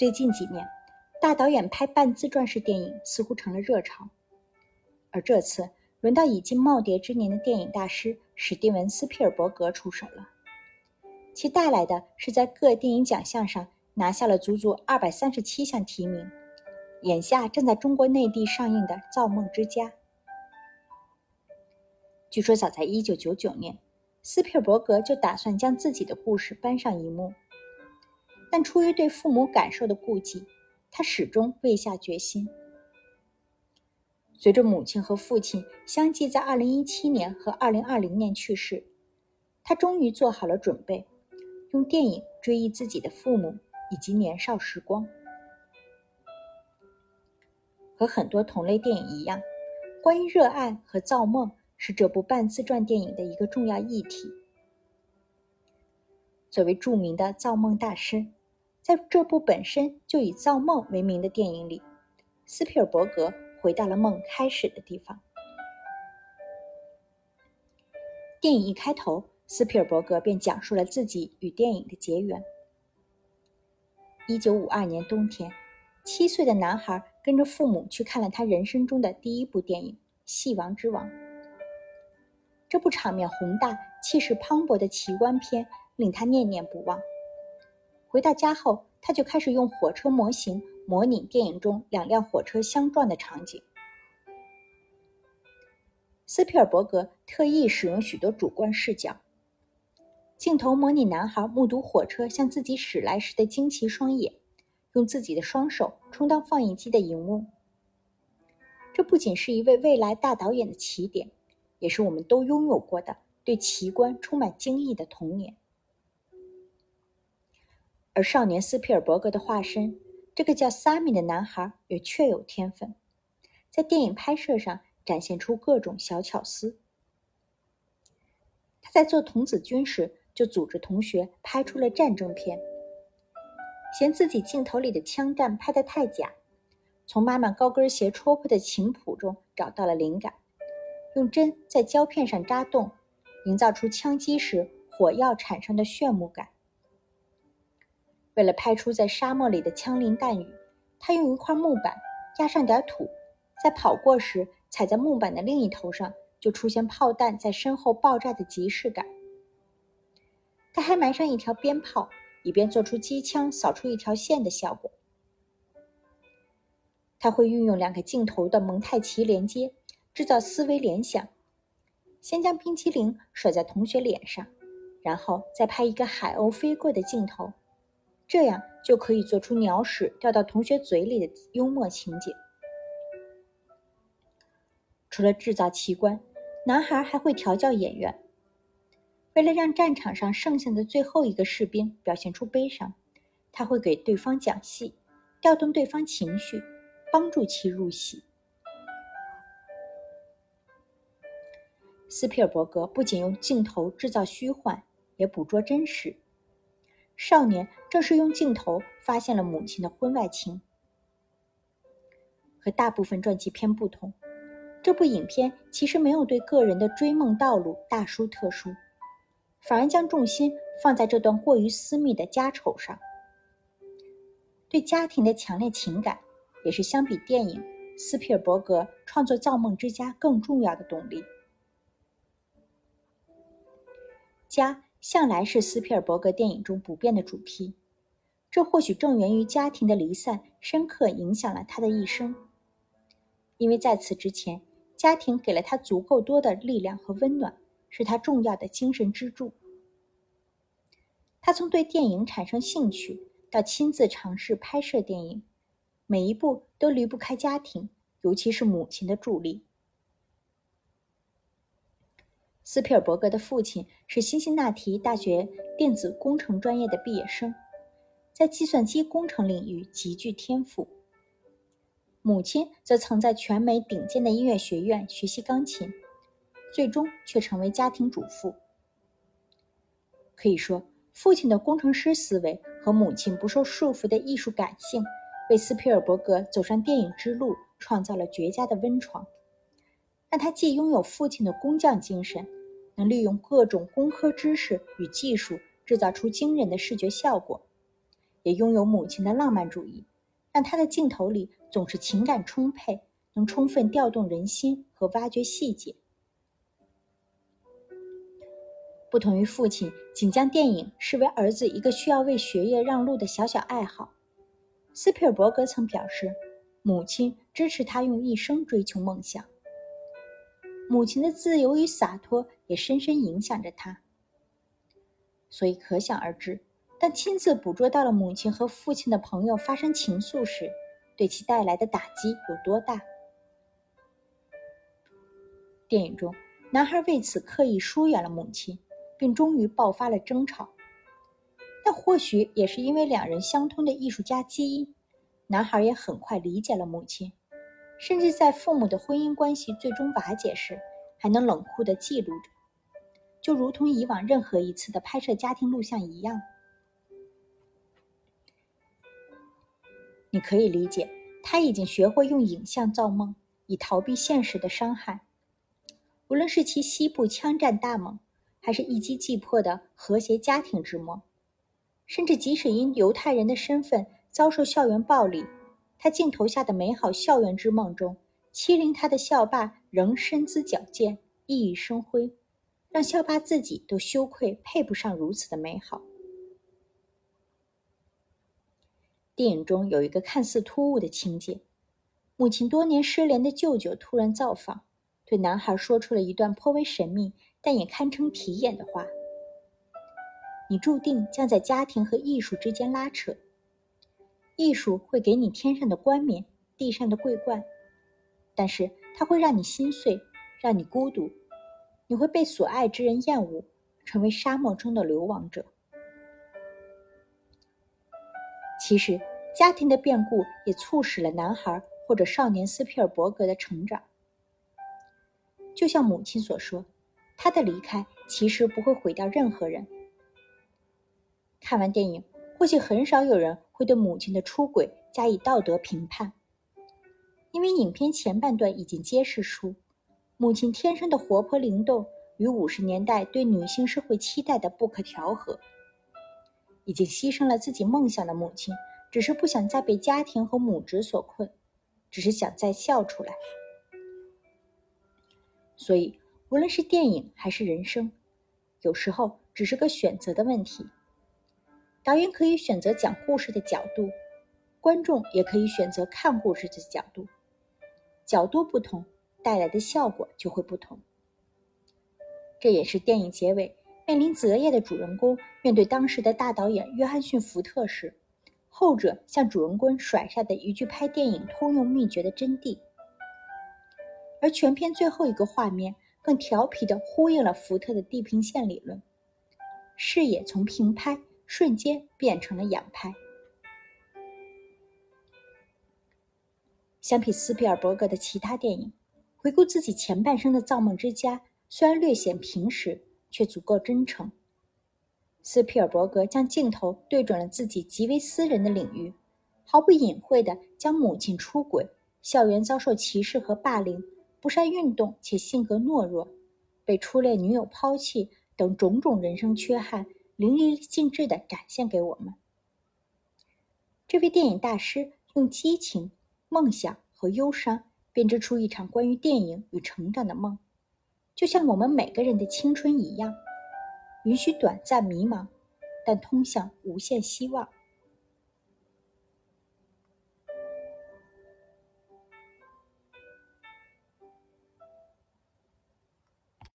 最近几年，大导演拍半自传式电影似乎成了热潮，而这次轮到已经耄耋之年的电影大师史蒂文·斯皮尔伯格出手了，其带来的是在各电影奖项上拿下了足足二百三十七项提名，眼下正在中国内地上映的《造梦之家》。据说早在一九九九年，斯皮尔伯格就打算将自己的故事搬上荧幕。但出于对父母感受的顾忌，他始终未下决心。随着母亲和父亲相继在2017年和2020年去世，他终于做好了准备，用电影追忆自己的父母以及年少时光。和很多同类电影一样，关于热爱和造梦是这部半自传电影的一个重要议题。作为著名的造梦大师。在这部本身就以造梦为名的电影里，斯皮尔伯格回到了梦开始的地方。电影一开头，斯皮尔伯格便讲述了自己与电影的结缘。一九五二年冬天，七岁的男孩跟着父母去看了他人生中的第一部电影《戏王之王》。这部场面宏大、气势磅礴的奇观片令他念念不忘。回到家后，他就开始用火车模型模拟电影中两辆火车相撞的场景。斯皮尔伯格特意使用许多主观视角，镜头模拟男孩目睹火车向自己驶来时的惊奇双眼，用自己的双手充当放映机的荧幕。这不仅是一位未来大导演的起点，也是我们都拥有过的对奇观充满惊异的童年。而少年斯皮尔伯格的化身，这个叫萨米的男孩也确有天分，在电影拍摄上展现出各种小巧思。他在做童子军时，就组织同学拍出了战争片，嫌自己镜头里的枪战拍得太假，从妈妈高跟鞋戳破的琴谱中找到了灵感，用针在胶片上扎洞，营造出枪击时火药产生的炫目感。为了拍出在沙漠里的枪林弹雨，他用一块木板压上点土，在跑过时踩在木板的另一头上，就出现炮弹在身后爆炸的即视感。他还埋上一条鞭炮，以便做出机枪扫出一条线的效果。他会运用两个镜头的蒙太奇连接，制造思维联想：先将冰淇淋甩在同学脸上，然后再拍一个海鸥飞过的镜头。这样就可以做出鸟屎掉到同学嘴里的幽默情节。除了制造奇观，男孩还会调教演员。为了让战场上剩下的最后一个士兵表现出悲伤，他会给对方讲戏，调动对方情绪，帮助其入戏。斯皮尔伯格不仅用镜头制造虚幻，也捕捉真实。少年正是用镜头发现了母亲的婚外情。和大部分传记片不同，这部影片其实没有对个人的追梦道路大书特书，反而将重心放在这段过于私密的家丑上。对家庭的强烈情感，也是相比电影斯皮尔伯格创作《造梦之家》更重要的动力。家。向来是斯皮尔伯格电影中不变的主题，这或许正源于家庭的离散深刻影响了他的一生。因为在此之前，家庭给了他足够多的力量和温暖，是他重要的精神支柱。他从对电影产生兴趣到亲自尝试拍摄电影，每一步都离不开家庭，尤其是母亲的助力。斯皮尔伯格的父亲是辛辛那提大学电子工程专业的毕业生，在计算机工程领域极具天赋。母亲则曾在全美顶尖的音乐学院学习钢琴，最终却成为家庭主妇。可以说，父亲的工程师思维和母亲不受束缚的艺术感性，为斯皮尔伯格走上电影之路创造了绝佳的温床。但他既拥有父亲的工匠精神。能利用各种工科知识与技术制造出惊人的视觉效果，也拥有母亲的浪漫主义，让他的镜头里总是情感充沛，能充分调动人心和挖掘细节。不同于父亲仅将电影视为儿子一个需要为学业让路的小小爱好，斯皮尔伯格曾表示，母亲支持他用一生追求梦想。母亲的自由与洒脱也深深影响着他。所以可想而知，当亲自捕捉到了母亲和父亲的朋友发生情愫时，对其带来的打击有多大。电影中，男孩为此刻意疏远了母亲。并终于爆发了争吵，但或许也是因为两人相通的艺术家基因，男孩也很快理解了母亲，甚至在父母的婚姻关系最终瓦解时，还能冷酷地记录着，就如同以往任何一次的拍摄家庭录像一样。你可以理解，他已经学会用影像造梦，以逃避现实的伤害，无论是其西部枪战大梦。还是一击即破的和谐家庭之梦，甚至即使因犹太人的身份遭受校园暴力，他镜头下的美好校园之梦中，欺凌他的校霸仍身姿矫健、熠熠生辉，让校霸自己都羞愧配不上如此的美好。电影中有一个看似突兀的情节：母亲多年失联的舅舅突然造访，对男孩说出了一段颇为神秘。但也堪称题眼的话：“你注定将在家庭和艺术之间拉扯。艺术会给你天上的冠冕、地上的桂冠，但是它会让你心碎，让你孤独。你会被所爱之人厌恶，成为沙漠中的流亡者。其实，家庭的变故也促使了男孩或者少年斯皮尔伯格的成长。就像母亲所说。”他的离开其实不会毁掉任何人。看完电影，或许很少有人会对母亲的出轨加以道德评判，因为影片前半段已经揭示出，母亲天生的活泼灵动与五十年代对女性社会期待的不可调和。已经牺牲了自己梦想的母亲，只是不想再被家庭和母职所困，只是想再笑出来。所以。无论是电影还是人生，有时候只是个选择的问题。导演可以选择讲故事的角度，观众也可以选择看故事的角度。角度不同，带来的效果就会不同。这也是电影结尾面临择业的主人公面对当时的大导演约翰逊·福特时，后者向主人公甩下的一句拍电影通用秘诀的真谛。而全片最后一个画面。更调皮地呼应了福特的地平线理论，视野从平拍瞬间变成了仰拍。相比斯皮尔伯格的其他电影，回顾自己前半生的造梦之家，虽然略显平实，却足够真诚。斯皮尔伯格将镜头对准了自己极为私人的领域，毫不隐晦地将母亲出轨、校园遭受歧视和霸凌。不善运动且性格懦弱，被初恋女友抛弃等种种人生缺憾，淋漓尽致的展现给我们。这位电影大师用激情、梦想和忧伤编织出一场关于电影与成长的梦，就像我们每个人的青春一样，允许短暂迷茫，但通向无限希望。